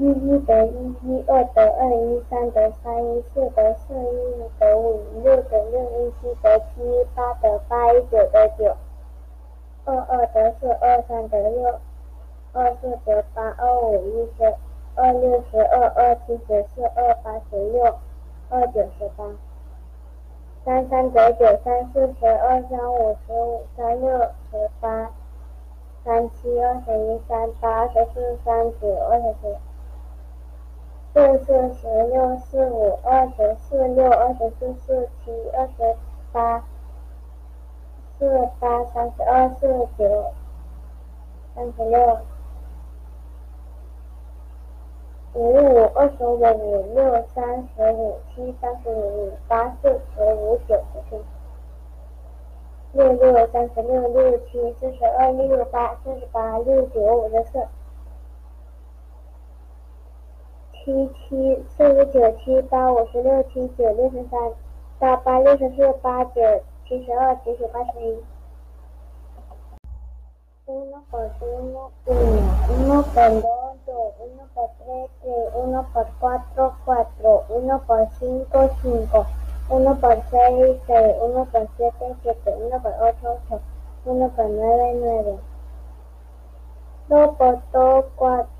一一得一，一二得二，一三得三，一四得四，一五得五，一六得六，一七得七，一八得八，一九得九，二二得四，二三得六，二四得八，二五一十，二六十二，二七十四，二八十六，二九十八。三三得九，三四十二，三五十五，三六十八，三七二十一，三八二十四，三九二十七。四四十六，四五二十，四六二十四，四七二十八，四八三十二，四九三十六，五五二十五，五六三十五，七三十五，五八四十五，九十七，六六三十六，六七四十二，六八四十八，六九五十四。七七四十九七八五十六七九六十三八八六十四八九七十二七十八十一。1 por 1, 1, 1 por 8, 1 por 3, 3, 1 por 4, 4, 1 por 5, 5, 1 por 6, 6, 1 por 7, 7, 1 por 8, 8, 1 por 9, 9, 2 por 2, 4.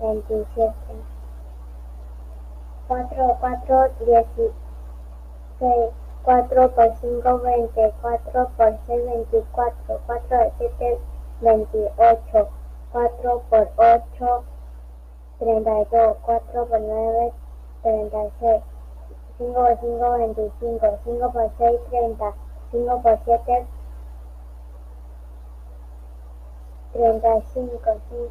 veintisiete. Cuatro, cuatro, 16, Cuatro por cinco, cuatro Por seis, veinticuatro. Cuatro por siete, veintiocho. Cuatro por ocho, treinta y dos. Cuatro por nueve, treinta seis. 5 por 5, 25, 5 por 6, 30, 5 por 7, 35, cinco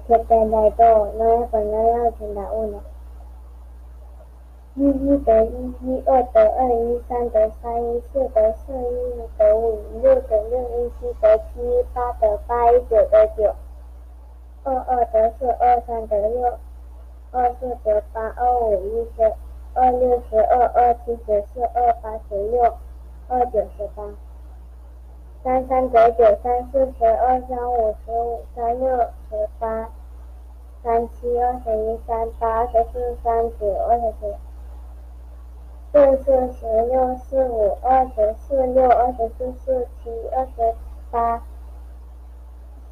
一一得一，一，二得二，一三得三，一四得四，一五得五，一六得六，一七得七，一八得八，一九得九。二二得四，二三得六，二四得八，二五一十，二六十二，二七十四，二八十六，二九十八。三三得九，三四十二，三五十五，三六十八，三七二十一，三八二十四，三九二十七，四四十六，四五二十四，六二十四，四七二十八，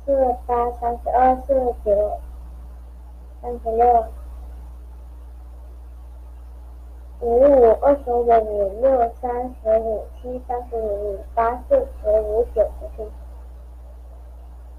四八三十二，四九三十六，五五二十五，五六三十五，七三十五，五八四。por uno, uno. por dos, Uno por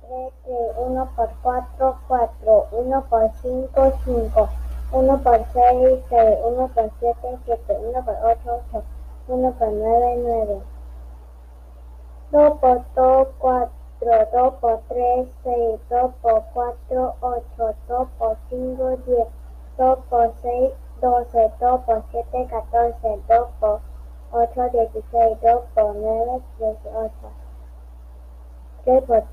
tres, tres. Uno por cuatro, cuatro. Uno por cinco, cinco. Uno por seis, seis. Eh, uno por siete, siete.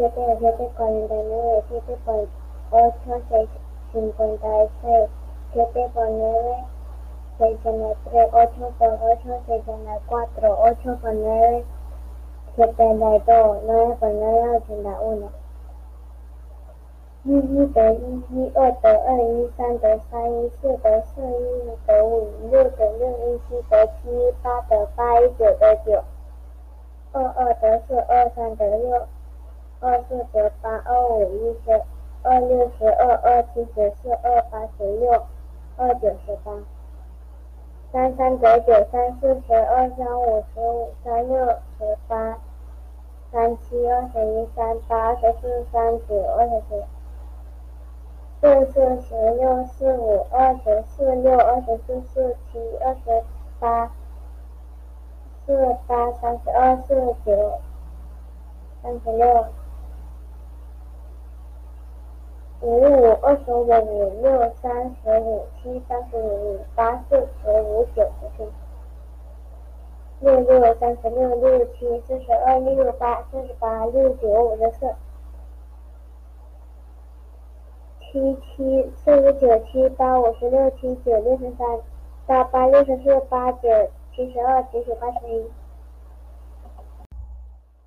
7, de 8 8 ocho, seis, por 8, seis, 8 por nueve, ocho por ocho, cuatro, ocho nueve, setenta dos, uno. 一一得一，一二得二，一三得三，一四得四，一五得五，一六得六，一七得七，一八得八，一九得九，二二得四，二三得六。二四得八，二五一十，二六十二，二七十四，二八十六，二九十八。三三得九，三四十二，三五十五，三六十八，三七二十一，三八二十四，三九二十九四四十六，四五二十四，六二十四，四七二十八，四八三十二，四九三十六。五五二十五，五六三十五，七三十五，五八四十五，九十七、六六三十六，六七四十二，六八四十八，六九五十四。七七四十九，七八五十六，七九六十三，八八六十四，八九七十二，九九八十一。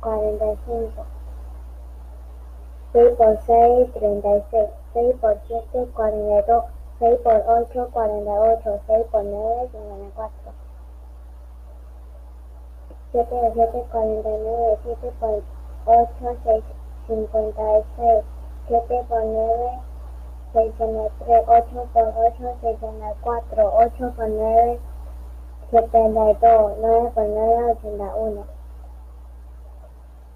45. 6 por 6, 36. 6 por 7, 42. 6 por 8, 48. 6 por 9, 54. 7 por 7, 49. 7 por 8, 6, 56. 7 por 9, 63. 8 por 8, 64. 8 por 9, 72. 9 por 9, 81.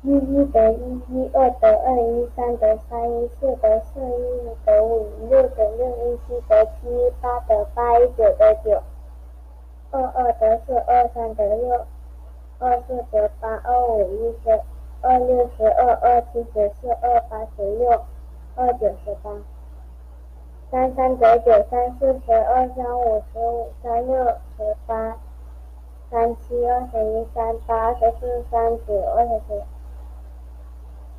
一一得一，一二得二，一三得三，一四得四，一五得五，一六得六，一七得七，一八得八，一九得九，二二得四，二三得六，二四得八，二五一十，二六十二，二七十四，二八十六，二九十八。三三得九，三四十二，三五十五，三六十八，三七二十一，三八二十四，三九二十七。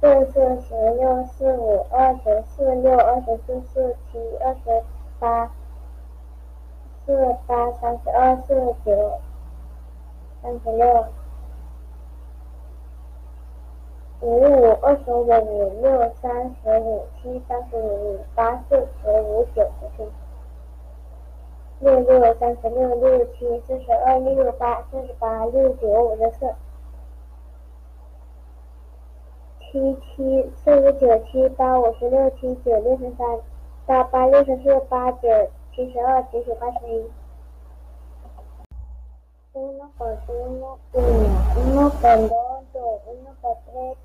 四四十六，四五二十，四六二十四，四七二十八，四八三十二，四九三十六，五五二十五，五六三十五，七三十五，五八四十五，九十七，六六三十六，六七四十二，六八四十八，六九五十四。七七四十九七八五十六七九六十三八八六十四八九七十二九九八十一。1 por 1, 1, 1 por 2, 2, 1 por 3,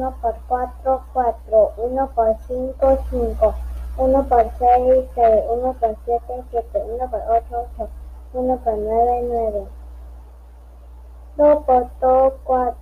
1 por 4, 4, 1 por 5, 5, 1 por 6, 6, 1 por 7, 7, 1 por 8, 8, 1 por 9, 9, 2 por 2, 4.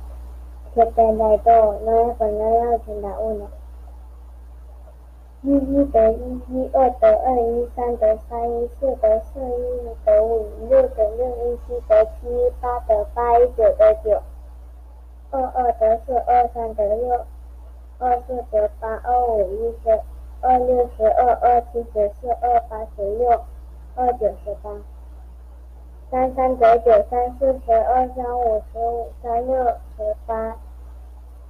乘法口诀：一一分一得一，一一得一，一二得二，一三得三，一四得四，一五得五，一六得六，一七得七，一八得八，一九得九。二二得四，二三得六，二四得八，二五一十，二六十二，二七十四，二八十六，二九十八。三三得九，三四十二，三五十五，三六十八，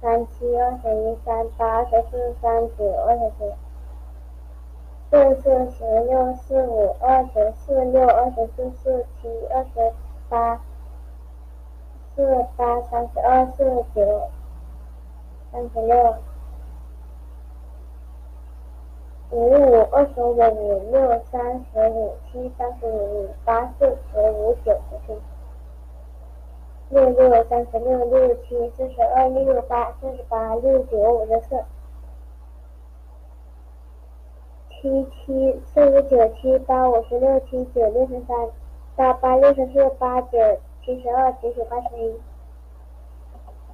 三七二十一，三八二十四，三九二十七，四四十六，四五二十四，六二十四，四七二十八，四八三十二，四九三十六。五五二十五，五六三十五，七三十五，五八四十五，九十七。六六三十六，六七四十二，六八四十八，六九五十四。七七四十九，七八五十六，七九六十三，八八六十四，八九七十二，九九八十一。